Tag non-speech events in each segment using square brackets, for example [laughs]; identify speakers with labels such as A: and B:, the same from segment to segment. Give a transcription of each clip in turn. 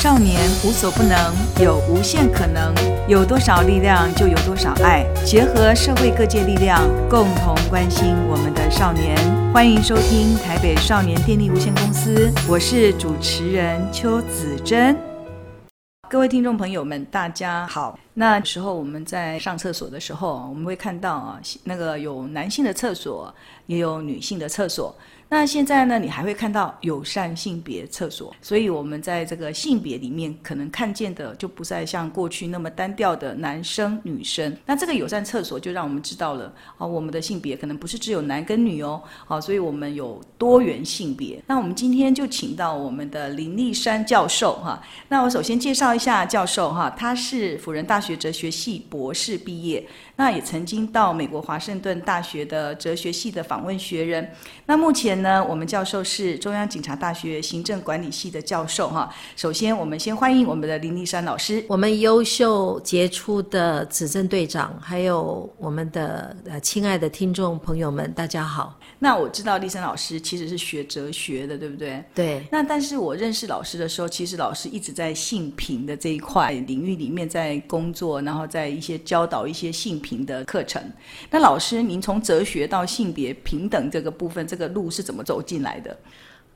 A: 少年无所不能，有无限可能。有多少力量，就有多少爱。结合社会各界力量，共同关心我们的少年。欢迎收听台北少年电力无限公司，我是主持人邱子珍。各位听众朋友们，大家好。那时候我们在上厕所的时候，我们会看到啊，那个有男性的厕所，也有女性的厕所。那现在呢，你还会看到友善性别厕所，所以我们在这个性别里面，可能看见的就不再像过去那么单调的男生女生。那这个友善厕所就让我们知道了，啊，我们的性别可能不是只有男跟女哦，好，所以我们有多元性别。那我们今天就请到我们的林立珊教授哈。那我首先介绍一下教授哈，他是辅仁大学哲学系博士毕业。那也曾经到美国华盛顿大学的哲学系的访问学人。那目前呢，我们教授是中央警察大学行政管理系的教授哈。首先，我们先欢迎我们的林立山老师。
B: 我们优秀杰出的子珍队长，还有我们的呃亲爱的听众朋友们，大家好。
A: 那我知道立山老师其实是学哲学的，对不对？
B: 对。
A: 那但是我认识老师的时候，其实老师一直在性平的这一块领域里面在工作，然后在一些教导一些性平的课程。那老师，您从哲学到性别平等这个部分，这个路是怎么走进来的？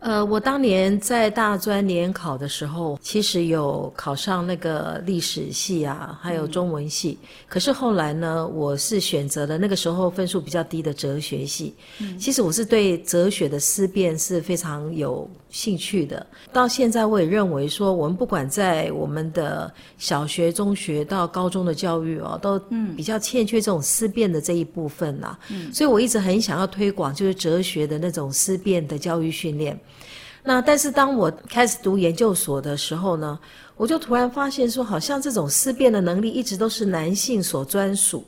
B: 呃，我当年在大专联考的时候，其实有考上那个历史系啊，还有中文系。嗯、可是后来呢，我是选择了那个时候分数比较低的哲学系。嗯、其实我是对哲学的思辨是非常有兴趣的。到现在，我也认为说，我们不管在我们的小学、中学到高中的教育哦，都比较欠缺这种思辨的这一部分呐、啊。嗯、所以我一直很想要推广，就是哲学的那种思辨的教育训练。那但是当我开始读研究所的时候呢，我就突然发现说，好像这种思辨的能力一直都是男性所专属，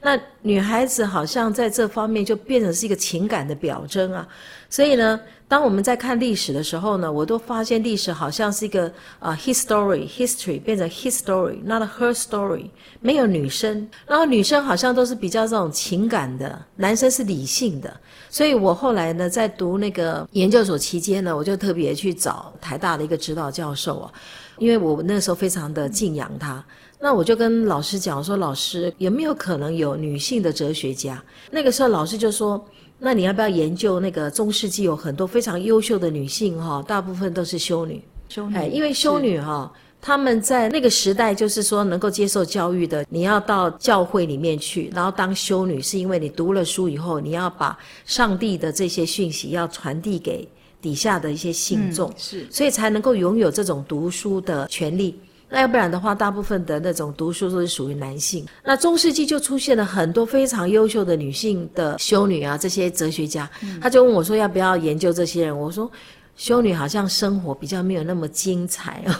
B: 那女孩子好像在这方面就变成是一个情感的表征啊。所以呢，当我们在看历史的时候呢，我都发现历史好像是一个啊、，history history 变成 his story，not her story，没有女生，然后女生好像都是比较这种情感的，男生是理性的。所以我后来呢，在读那个研究所期间呢，我就特别去找台大的一个指导教授啊，因为我那时候非常的敬仰他。那我就跟老师讲说，老师有没有可能有女性的哲学家？那个时候老师就说，那你要不要研究那个中世纪有很多非常优秀的女性哈，大部分都是修女。修女，哎，因为修女哈。她们在那个时代，就是说能够接受教育的，你要到教会里面去，然后当修女，是因为你读了书以后，你要把上帝的这些讯息要传递给底下的一些信众，嗯、是，所以才能够拥有这种读书的权利。那要不然的话，大部分的那种读书都是属于男性。那中世纪就出现了很多非常优秀的女性的修女啊，这些哲学家，嗯、他就问我说要不要研究这些人，我说。修女好像生活比较没有那么精彩哦，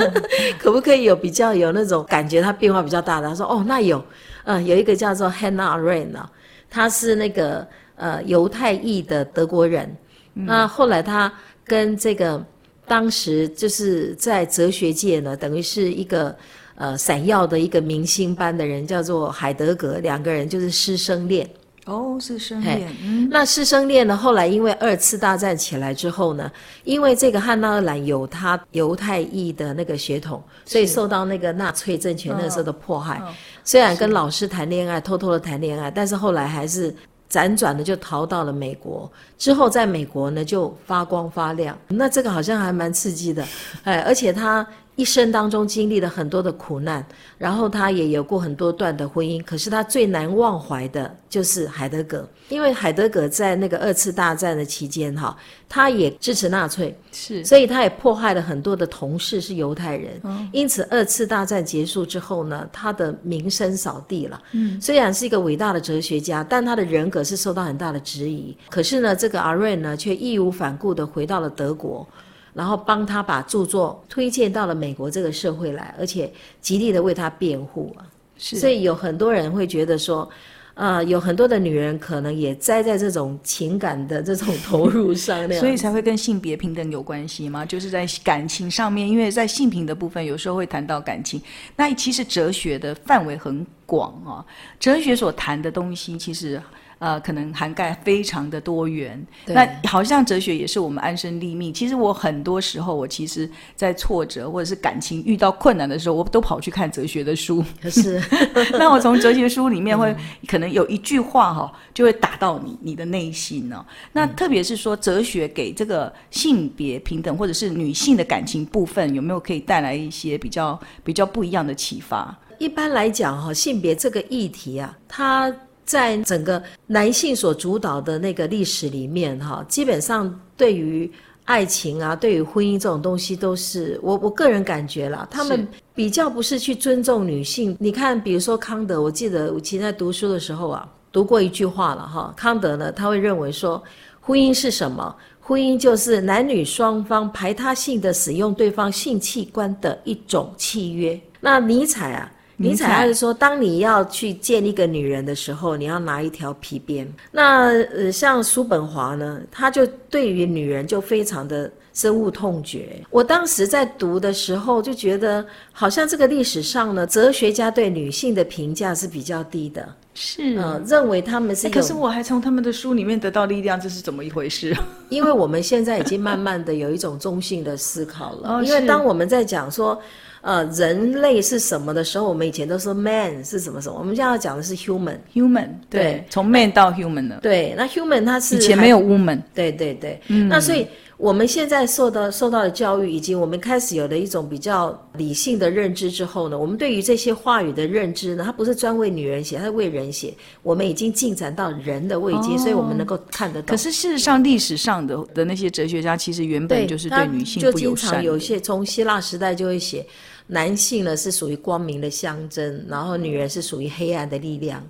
B: [laughs] 可不可以有比较有那种感觉？她变化比较大的。他说：“哦，那有，呃，有一个叫做 Hannah Arendt 啊，她是那个呃犹太裔的德国人。嗯、那后来她跟这个当时就是在哲学界呢，等于是一个呃闪耀的一个明星般的人，叫做海德格，两个人就是师生恋。”
A: 哦，师生恋。嗯，
B: 那师生恋呢？后来因为二次大战起来之后呢，因为这个汉娜·阿兰有他犹太裔的那个血统，所以受到那个纳粹政权那时候的迫害。虽然跟老师谈恋爱，偷偷的谈恋爱，但是后来还是辗转的就逃到了美国。之后在美国呢就发光发亮。那这个好像还蛮刺激的，哎，而且他。一生当中经历了很多的苦难，然后他也有过很多段的婚姻，可是他最难忘怀的就是海德格，因为海德格在那个二次大战的期间，哈，他也支持纳粹，是，所以他也迫害了很多的同事是犹太人，嗯，因此二次大战结束之后呢，他的名声扫地了，嗯，虽然是一个伟大的哲学家，但他的人格是受到很大的质疑，可是呢，这个阿瑞呢却义无反顾地回到了德国。然后帮他把著作推荐到了美国这个社会来，而且极力的为他辩护啊。是，所以有很多人会觉得说，呃，有很多的女人可能也栽在这种情感的这种投入上，[laughs]
A: 所以才会跟性别平等有关系吗？就是在感情上面，因为在性平的部分，有时候会谈到感情。那其实哲学的范围很广啊，哲学所谈的东西其实。呃，可能涵盖非常的多元。那好像哲学也是我们安身立命。其实我很多时候，我其实，在挫折或者是感情遇到困难的时候，我都跑去看哲学的书。
B: 可 [laughs] 是，[laughs]
A: 那我从哲学书里面会、嗯、可能有一句话哈，就会打到你你的内心呢、哦。那特别是说，哲学给这个性别平等或者是女性的感情部分，有没有可以带来一些比较比较不一样的启发？
B: 一般来讲哈，性别这个议题啊，它在整个男性所主导的那个历史里面哈，基本上对于爱情啊，对于婚姻这种东西，都是我我个人感觉啦，他们比较不是去尊重女性。你看，比如说康德，我记得我以前在读书的时候啊，读过一句话了哈。康德呢，他会认为说，婚姻是什么？婚姻就是男女双方排他性的使用对方性器官的一种契约。那尼采啊。尼采还是说，当你要去见一个女人的时候，你要拿一条皮鞭。那呃，像叔本华呢，他就对于女人就非常的深恶痛绝。我当时在读的时候就觉得，好像这个历史上呢，哲学家对女性的评价是比较低的，
A: 是，
B: 呃，认为他们是。
A: 可是我还从他们的书里面得到力量，这是怎么一回事？
B: 因为我们现在已经慢慢的有一种中性的思考了。[laughs] 哦，因为当我们在讲说。呃，人类是什么的时候，我们以前都说 man 是什么什么，我们现在要讲的是 human，human，
A: 对，从 man 到 human 了。
B: 对，那 human 它是
A: 以前没有 woman，
B: 对对对，嗯，那所以我们现在受到受到的教育，以及我们开始有了一种比较理性的认知之后呢，我们对于这些话语的认知呢，它不是专为女人写，它是为人写。我们已经进展到人的位阶，哦，所以我们能够看得到。
A: 可是事实上，历史上的的那些哲学家，其实原本就是对女性不友善。就经常
B: 有些从希腊时代就会写。男性呢是属于光明的象征，然后女人是属于黑暗的力量。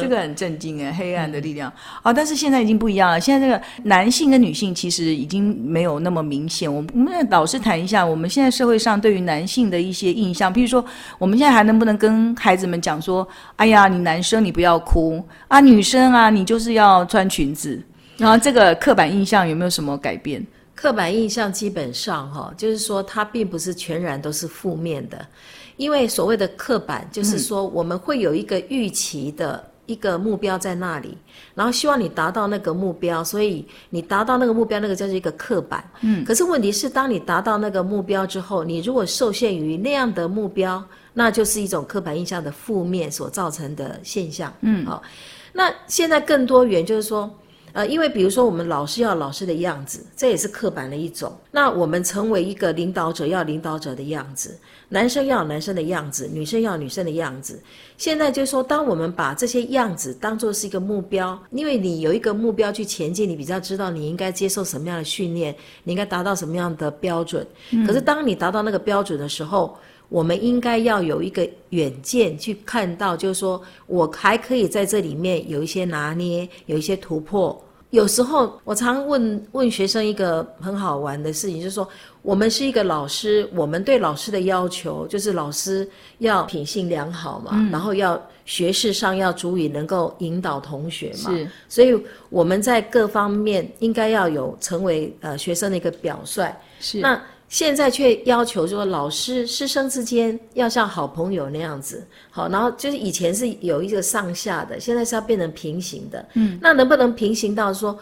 A: 这个很震惊哎，黑暗的力量啊、哦！但是现在已经不一样了，现在这个男性跟女性其实已经没有那么明显。我们我们老师谈一下，我们现在社会上对于男性的一些印象，比如说我们现在还能不能跟孩子们讲说：“哎呀，你男生你不要哭啊，女生啊你就是要穿裙子。”然后这个刻板印象有没有什么改变？
B: 刻板印象基本上哈，就是说它并不是全然都是负面的，因为所谓的刻板，就是说我们会有一个预期的一个目标在那里，然后希望你达到那个目标，所以你达到那个目标，那个叫做一个刻板。嗯，可是问题是，当你达到那个目标之后，你如果受限于那样的目标，那就是一种刻板印象的负面所造成的现象。嗯，好，那现在更多元就是说。呃，因为比如说我们老师要老师的样子，这也是刻板的一种。那我们成为一个领导者要领导者的样子，男生要有男生的样子，女生要有女生的样子。现在就是说，当我们把这些样子当做是一个目标，因为你有一个目标去前进，你比较知道你应该接受什么样的训练，你应该达到什么样的标准。嗯。可是当你达到那个标准的时候，我们应该要有一个远见去看到，就是说我还可以在这里面有一些拿捏，有一些突破。有时候我常问问学生一个很好玩的事情，就是说我们是一个老师，我们对老师的要求就是老师要品性良好嘛，嗯、然后要学识上要足以能够引导同学嘛，是，所以我们在各方面应该要有成为呃学生的一个表率。是那。现在却要求说，老师师生之间要像好朋友那样子，好，然后就是以前是有一个上下的，现在是要变成平行的。嗯，那能不能平行到说，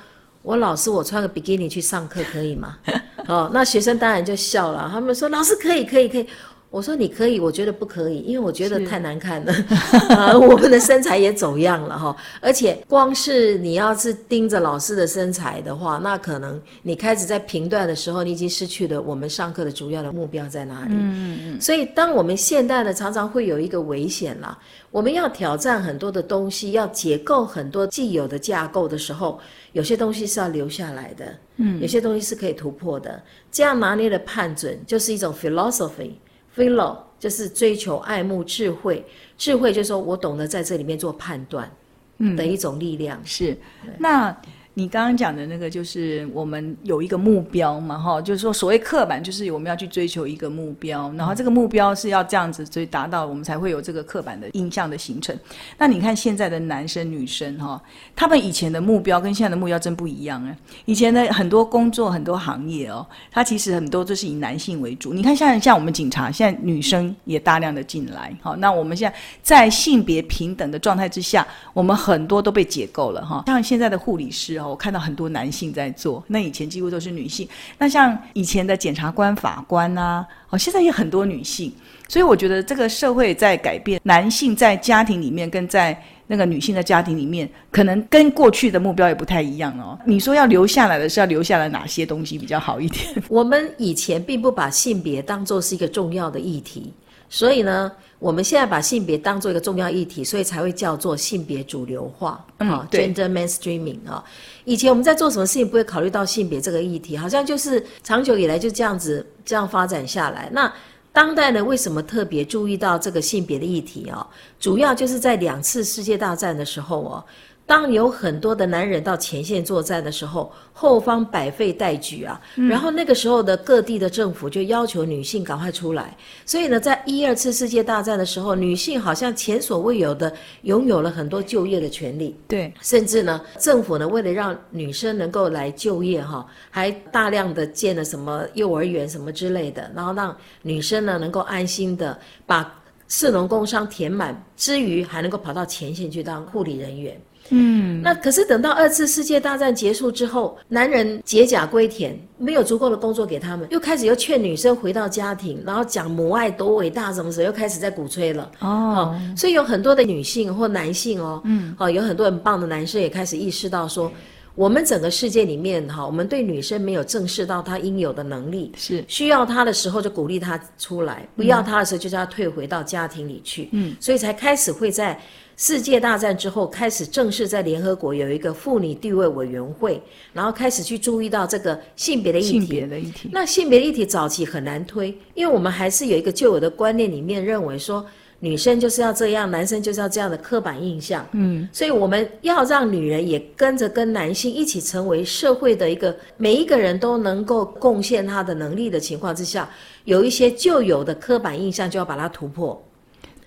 B: 我老师我穿个比基尼去上课可以吗？[laughs] 哦，那学生当然就笑了，他们说老师可以，可以，可以。我说你可以，我觉得不可以，因为我觉得太难看了。[laughs] 啊，我们的身材也走样了哈，而且光是你要是盯着老师的身材的话，那可能你开始在评断的时候，你已经失去了我们上课的主要的目标在哪里。嗯嗯。所以，当我们现代的常常会有一个危险啦，我们要挑战很多的东西，要解构很多既有的架构的时候，有些东西是要留下来的，嗯，有些东西是可以突破的。这样拿捏的判准，就是一种 philosophy。Philo 就是追求、爱慕、智慧，智慧就是说我懂得在这里面做判断，嗯，的一种力量。
A: 是，那。你刚刚讲的那个，就是我们有一个目标嘛，哈，就是说所谓刻板，就是我们要去追求一个目标，然后这个目标是要这样子，所以达到我们才会有这个刻板的印象的形成。那你看现在的男生女生哈，他们以前的目标跟现在的目标真不一样哎。以前的很多工作、很多行业哦，它其实很多都是以男性为主。你看像像我们警察，现在女生也大量的进来，好，那我们现在在性别平等的状态之下，我们很多都被解构了哈。像现在的护理师哦，我看到很多男性在做，那以前几乎都是女性。那像以前的检察官、法官啊，哦，现在也很多女性。所以我觉得这个社会在改变，男性在家庭里面跟在那个女性的家庭里面，可能跟过去的目标也不太一样哦。你说要留下来的是要留下来哪些东西比较好一点？[laughs]
B: 我们以前并不把性别当作是一个重要的议题，所以呢，我们现在把性别当做一个重要议题，所以才会叫做性别主流化，嗯，对，gender mainstreaming 啊。以前我们在做什么事情不会考虑到性别这个议题，好像就是长久以来就这样子这样发展下来。那当代呢，为什么特别注意到这个性别的议题哦？主要就是在两次世界大战的时候哦。当有很多的男人到前线作战的时候，后方百废待举啊。嗯、然后那个时候的各地的政府就要求女性赶快出来。所以呢，在一二次世界大战的时候，女性好像前所未有的拥有了很多就业的权利。
A: 对，
B: 甚至呢，政府呢为了让女生能够来就业哈，还大量的建了什么幼儿园什么之类的，然后让女生呢能够安心的把士农工商填满之余，还能够跑到前线去当护理人员。嗯，那可是等到二次世界大战结束之后，男人解甲归田，没有足够的工作给他们，又开始又劝女生回到家庭，然后讲母爱多伟大，什么时候又开始在鼓吹了。哦，哦，所以有很多的女性或男性哦，嗯，哦，有很多很棒的男生也开始意识到说，我们整个世界里面哈，我们对女生没有正视到她应有的能力，是需要她的时候就鼓励她出来，不要她的时候就叫她退回到家庭里去，嗯，所以才开始会在。世界大战之后，开始正式在联合国有一个妇女地位委员会，然后开始去注意到这个性别的议题。性别的议题。那性别的议题早期很难推，因为我们还是有一个旧有的观念里面认为说，女生就是要这样，男生就是要这样的刻板印象。嗯，所以我们要让女人也跟着跟男性一起成为社会的一个每一个人都能够贡献他的能力的情况之下，有一些旧有的刻板印象就要把它突破。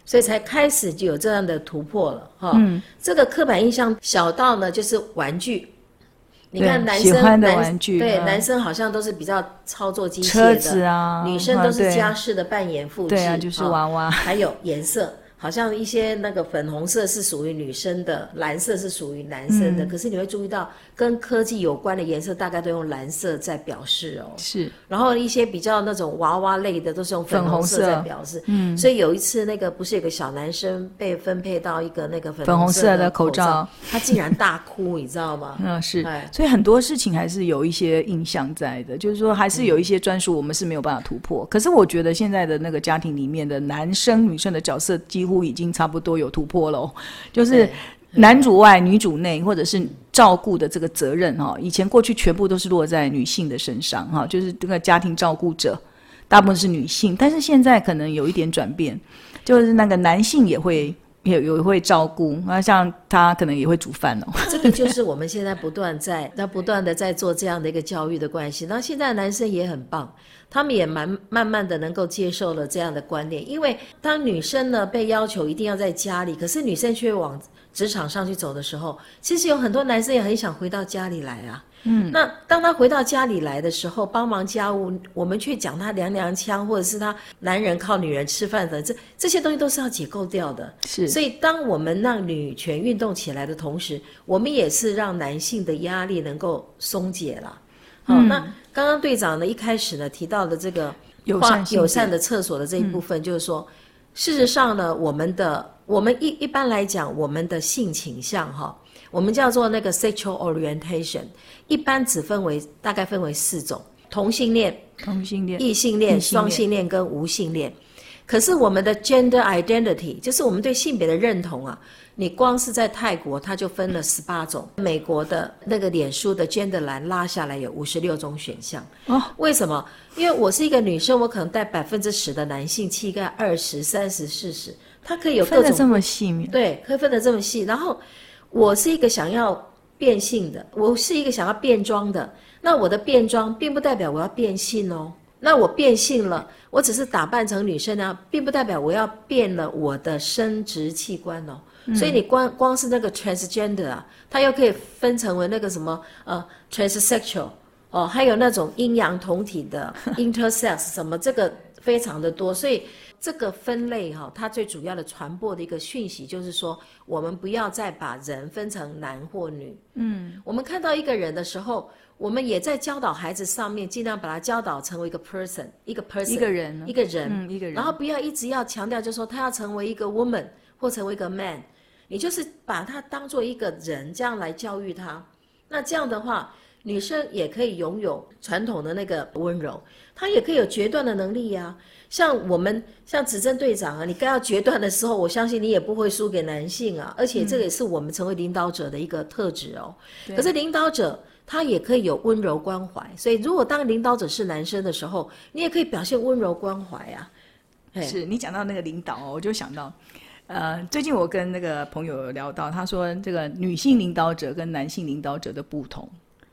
B: 所以才开始就有这样的突破了，哈、嗯。这个刻板印象小到呢，就是玩具。你看男生喜欢的玩具，对、嗯、男生好像都是比较操作机械的，车子啊，女生都是家事的扮演复制，
A: 对啊，就是娃娃，
B: 还有颜色。好像一些那个粉红色是属于女生的，蓝色是属于男生的。嗯、可是你会注意到，跟科技有关的颜色大概都用蓝色在表示哦。是。然后一些比较那种娃娃类的都是用粉红色在表示。嗯。所以有一次那个不是有个小男生被分配到一个那个粉红色的口罩，口罩他竟然大哭，你知道吗？[laughs]
A: 嗯，是。所以很多事情还是有一些印象在的，就是说还是有一些专属，我们是没有办法突破。嗯、可是我觉得现在的那个家庭里面的男生女生的角色几乎。已经差不多有突破了，就是男主外女主内，或者是照顾的这个责任哈。以前过去全部都是落在女性的身上哈，就是这个家庭照顾者大部分是女性，但是现在可能有一点转变，就是那个男性也会也也会照顾，那像他可能也会煮饭哦。[laughs]
B: 这个就是我们现在不断在 [laughs] 那不断的在做这样的一个教育的关系。那现在男生也很棒。他们也蛮慢慢的能够接受了这样的观念，因为当女生呢被要求一定要在家里，可是女生却往职场上去走的时候，其实有很多男生也很想回到家里来啊。嗯，那当他回到家里来的时候，帮忙家务，我们却讲他娘娘腔，或者是他男人靠女人吃饭的，这这些东西都是要解构掉的。是，所以当我们让女权运动起来的同时，我们也是让男性的压力能够松解了。好，嗯、那刚刚队长呢一开始呢提到的这个友善友善的厕所的这一部分，就是说，嗯、事实上呢，我们的我们一一般来讲，我们的性倾向哈，我们叫做那个 sexual orientation，一般只分为大概分为四种：同性恋、
A: 同性恋、
B: 异性恋、双性恋跟无性恋。可是我们的 gender identity，就是我们对性别的认同啊。你光是在泰国，它就分了十八种。美国的那个脸书的 gender 栏拉下来有五十六种选项。哦，为什么？因为我是一个女生，我可能带百分之十的男性气概，二十、三十、四十，它可以有各种。
A: 分得这么细。
B: 对，可以分得这么细。然后我是一个想要变性的，我是一个想要变装的。那我的变装并不代表我要变性哦。那我变性了，我只是打扮成女生呢，并不代表我要变了我的生殖器官哦。嗯、所以你光光是那个 transgender 啊，它又可以分成为那个什么呃 transsexual 哦，还有那种阴阳同体的 [laughs] intersex 什么，这个非常的多。所以这个分类哈、哦，它最主要的传播的一个讯息就是说，我们不要再把人分成男或女。嗯，我们看到一个人的时候。我们也在教导孩子上面，尽量把他教导成为一个 person，一个 person，
A: 一个人，
B: 一个人，
A: 嗯，一个人。
B: 然后不要一直要强调，就是说他要成为一个 woman 或成为一个 man，你就是把他当做一个人这样来教育他。那这样的话，女生也可以拥有传统的那个温柔，她也可以有决断的能力呀、啊。像我们像指针队长啊，你该要决断的时候，我相信你也不会输给男性啊。而且这个也是我们成为领导者的一个特质哦。嗯、可是领导者。他也可以有温柔关怀，所以如果当领导者是男生的时候，你也可以表现温柔关怀啊。
A: 是你讲到那个领导哦，我就想到，呃，最近我跟那个朋友聊到，他说这个女性领导者跟男性领导者的不同。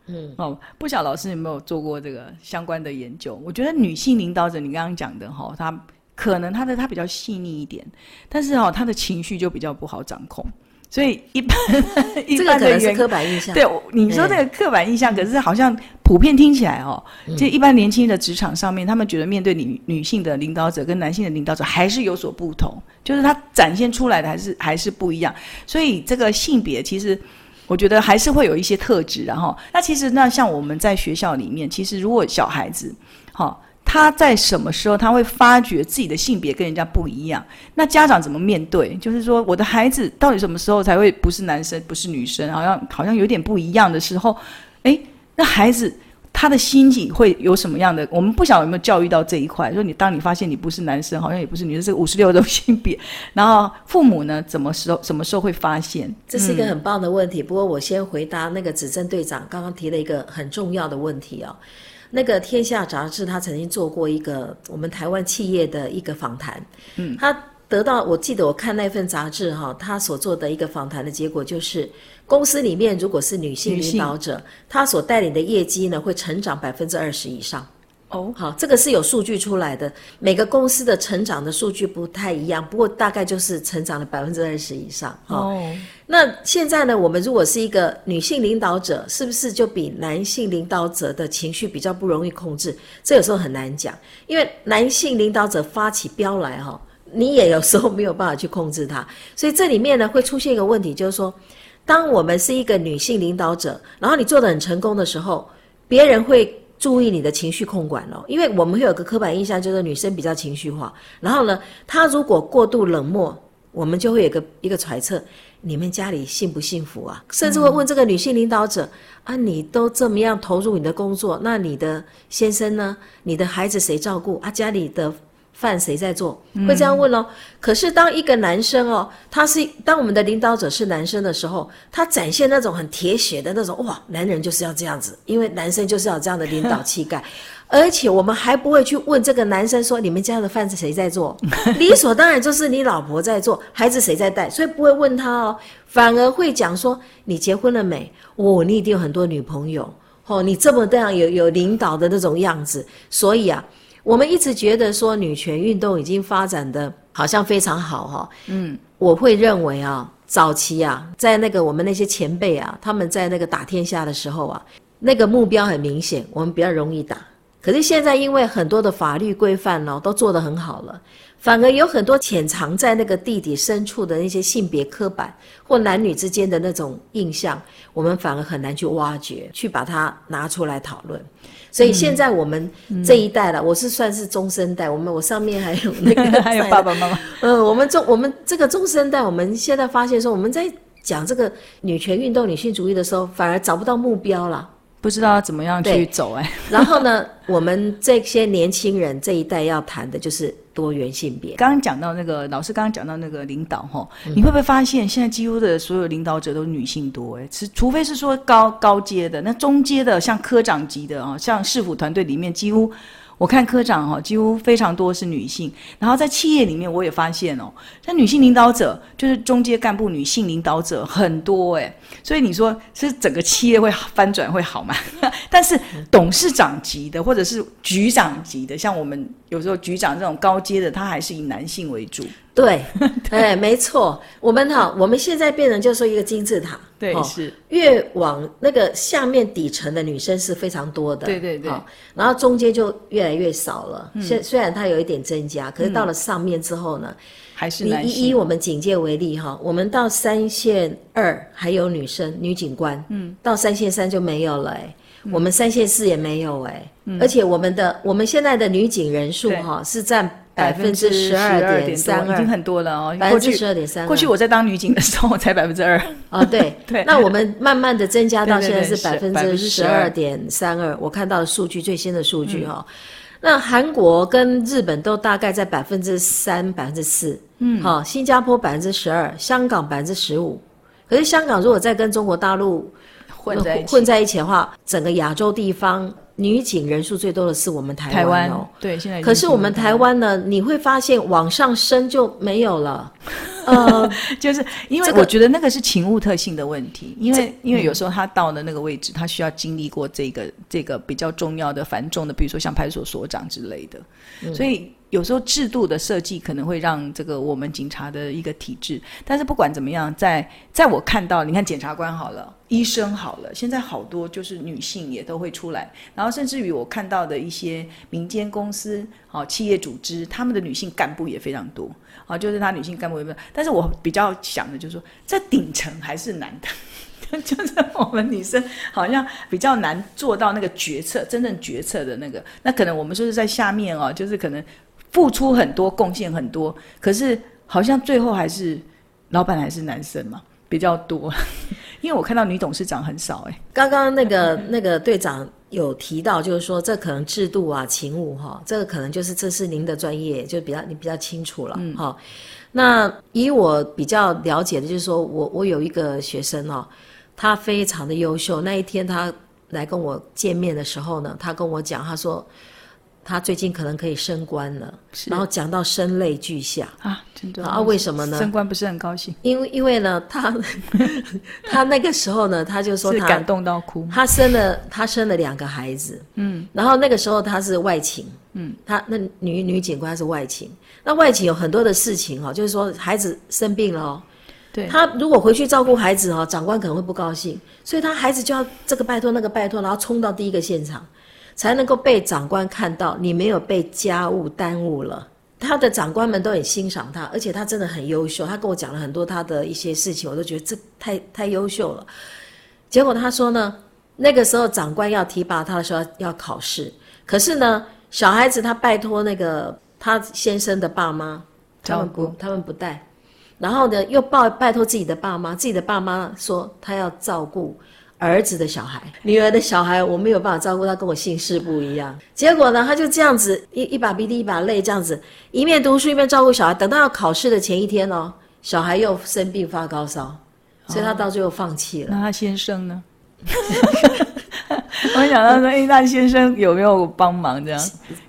A: 嗯，哦，不晓老师有没有做过这个相关的研究？我觉得女性领导者，你刚刚讲的哈、哦，她可能她的她比较细腻一点，但是哦，她的情绪就比较不好掌控。所以一般，[laughs] 一般的人，
B: 这个可能是刻板印象。
A: 对，你说这个刻板印象，可是好像普遍听起来哦，就一般年轻的职场上面，他们觉得面对女女性的领导者跟男性的领导者还是有所不同，就是他展现出来的还是还是不一样。所以这个性别其实，我觉得还是会有一些特质，然后那其实那像我们在学校里面，其实如果小孩子，好。他在什么时候他会发觉自己的性别跟人家不一样？那家长怎么面对？就是说，我的孩子到底什么时候才会不是男生，不是女生？好像好像有点不一样的时候，哎，那孩子他的心情会有什么样的？我们不晓得有没有教育到这一块。说你当你发现你不是男生，好像也不是女生，这个五十六种性别，[laughs] 然后父母呢，怎么时候什么时候会发现？
B: 这是一个很棒的问题。嗯、不过我先回答那个指针队长刚刚提了一个很重要的问题啊、哦。那个《天下》杂志，他曾经做过一个我们台湾企业的一个访谈。嗯，他得到，我记得我看那份杂志哈，他所做的一个访谈的结果就是，公司里面如果是女性领导者，她所带领的业绩呢会成长百分之二十以上。哦，好，这个是有数据出来的。每个公司的成长的数据不太一样，不过大概就是成长了百分之二十以上。哦，那现在呢，我们如果是一个女性领导者，是不是就比男性领导者的情绪比较不容易控制？这有时候很难讲，因为男性领导者发起飙来哈，你也有时候没有办法去控制他。所以这里面呢会出现一个问题，就是说，当我们是一个女性领导者，然后你做得很成功的时候，别人会。注意你的情绪控管哦，因为我们会有个刻板印象，就是女生比较情绪化。然后呢，她如果过度冷漠，我们就会有个一个揣测，你们家里幸不幸福啊？甚至会问这个女性领导者、啊，你都这么样投入你的工作，那你的先生呢？你的孩子谁照顾啊？家里的。饭谁在做？会这样问哦。嗯、可是当一个男生哦，他是当我们的领导者是男生的时候，他展现那种很铁血的那种哇，男人就是要这样子，因为男生就是要这样的领导气概。[laughs] 而且我们还不会去问这个男生说，你们家的饭是谁在做？[laughs] 理所当然就是你老婆在做，孩子谁在带，所以不会问他哦，反而会讲说，你结婚了没？哦，你一定有很多女朋友哦，你这么这样有有领导的那种样子，所以啊。我们一直觉得说女权运动已经发展的好像非常好哈，嗯，我会认为啊，早期啊，在那个我们那些前辈啊，他们在那个打天下的时候啊，那个目标很明显，我们比较容易打。可是现在因为很多的法律规范呢，都做得很好了。反而有很多潜藏在那个地底深处的那些性别刻板或男女之间的那种印象，我们反而很难去挖掘，去把它拿出来讨论。所以现在我们这一代了，嗯、我是算是中生代，我们我上面还有那个 [laughs]
A: 还有爸爸妈妈。
B: 嗯，我们中我们这个中生代，我们现在发现说，我们在讲这个女权运动、女性主义的时候，反而找不到目标了。
A: 不知道要怎么样去走哎，
B: 然后呢，我们这些年轻人这一代要谈的就是多元性别。
A: 刚刚讲到那个老师，刚刚讲到那个领导哈，你会不会发现现在几乎的所有领导者都是女性多哎？是除非是说高高阶的，那中阶的像科长级的啊，像市府团队里面几乎。我看科长哈，几乎非常多是女性。然后在企业里面，我也发现哦，像女性领导者，就是中阶干部女性领导者很多哎。所以你说是整个企业会翻转会好吗？[laughs] 但是董事长级的或者是局长级的，像我们有时候局长这种高阶的，他还是以男性为主。
B: 对，[laughs] 哎，没错，我们哈，我们现在变成就是说一个金字塔，
A: 对，是。
B: 越往那个下面底层的女生是非常多的，
A: 对对对，
B: 然后中间就越来越少了。虽虽然它有一点增加，可是到了上面之后呢，
A: 还是
B: 你以以我们警界为例哈，我们到三线二还有女生女警官，嗯，到三线三就没有了，哎，我们三线四也没有，哎，而且我们的我们现在的女警人数哈是占。百分之十二点三二，
A: 已经很多了哦。
B: 百分之十二点三二，
A: 过去我在当女警的时候才百分之二。
B: 哦，对 [laughs] 对。那我们慢慢的增加到现在是百分之十二点三二。我看到的数据最新的数据哈，那韩国跟日本都大概在百分之三、百分之四。嗯，好，新加坡百分之十二，香港百分之十五。可是香港如果再跟中国大陆混在混在一起的话，整个亚洲地方。女警人数最多的是我们台湾哦，
A: 对，现在。
B: 可是我们台湾呢，你会发现往上升就没有了，[laughs] 呃，
A: 就是因为我觉得那个是勤务特性的问题，因为因为有时候他到了那个位置，他需要经历过这个这个比较重要的繁重的，比如说像派出所所长之类的，所以。有时候制度的设计可能会让这个我们警察的一个体制，但是不管怎么样，在在我看到，你看检察官好了，医生好了，现在好多就是女性也都会出来，然后甚至于我看到的一些民间公司、好企业组织，他们的女性干部也非常多，啊，就是他女性干部也没有，但是我比较想的就是说，在顶层还是男的，[laughs] 就是我们女生好像比较难做到那个决策，真正决策的那个，那可能我们说是在下面哦，就是可能。付出很多，贡献很多，可是好像最后还是老板还是男生嘛比较多，[laughs] 因为我看到女董事长很少哎。
B: 刚刚那个那个队长有提到，就是说这可能制度啊、勤务哈，这个可能就是这是您的专业，就比较你比较清楚了哈。嗯、那以我比较了解的，就是说我我有一个学生哦，他非常的优秀。那一天他来跟我见面的时候呢，他跟我讲，他说。他最近可能可以升官了，然后讲到声泪俱下。啊，真的。啊？为什么呢？
A: 升官不是很高兴，
B: 因为因为呢，他 [laughs] 他那个时候呢，他就说他
A: 感动到哭。
B: 他生了他生了两个孩子，嗯，然后那个时候他是外勤，嗯，他那女女警官是外勤，那外勤有很多的事情哈，就是说孩子生病了哦，对，他如果回去照顾孩子哈，长官可能会不高兴，所以他孩子就要这个拜托那个拜托，然后冲到第一个现场。才能够被长官看到你没有被家务耽误了，他的长官们都很欣赏他，而且他真的很优秀。他跟我讲了很多他的一些事情，我都觉得这太太优秀了。结果他说呢，那个时候长官要提拔他的时候要考试，可是呢，小孩子他拜托那个他先生的爸妈，他们不他们不带，然后呢又拜拜托自己的爸妈，自己的爸妈说他要照顾。儿子的小孩，女儿的小孩，我没有办法照顾他，跟我姓氏不一样。结果呢，他就这样子一一把鼻涕一把泪，这样子一面读书一面照顾小孩。等到要考试的前一天哦，小孩又生病发高烧，所以他到最后放弃了。
A: 那他先生呢？[laughs] 我想到说，哎，那先生有没有帮忙？这样，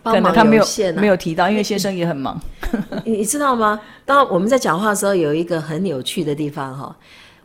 A: 可能他没有没有提到，因为 [laughs] 先生也很忙。
B: 你你知道吗？当我们在讲话的时候，有一个很有趣的地方哈。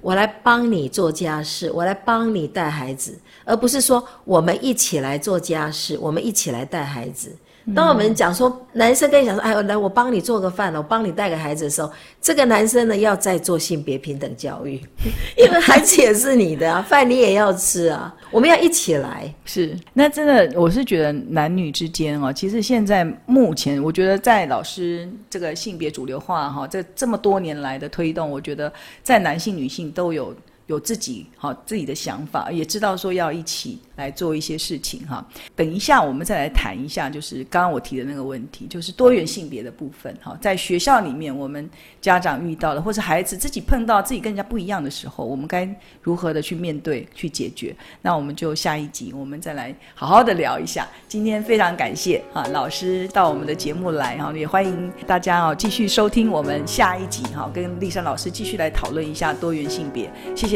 B: 我来帮你做家事，我来帮你带孩子，而不是说我们一起来做家事，我们一起来带孩子。当我们讲说男生跟你讲说，哎，来我帮你做个饭，我帮你带个孩子的时候，这个男生呢要再做性别平等教育，[laughs] 因为孩子也是你的啊，[laughs] 饭你也要吃啊，我们要一起来。
A: 是，那真的我是觉得男女之间哦，其实现在目前我觉得在老师这个性别主流化哈，这这么多年来的推动，我觉得在男性女性都有。有自己好自己的想法，也知道说要一起来做一些事情哈。等一下我们再来谈一下，就是刚刚我提的那个问题，就是多元性别的部分哈。在学校里面，我们家长遇到了，或是孩子自己碰到自己跟人家不一样的时候，我们该如何的去面对、去解决？那我们就下一集我们再来好好的聊一下。今天非常感谢哈老师到我们的节目来哈，也欢迎大家哦继续收听我们下一集哈，跟丽珊老师继续来讨论一下多元性别。谢谢。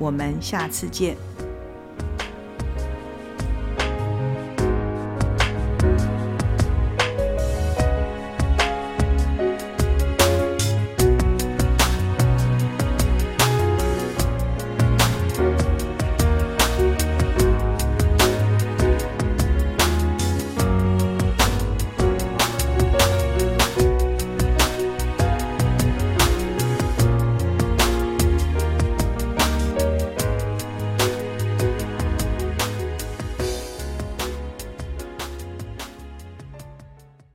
A: 我们下次见。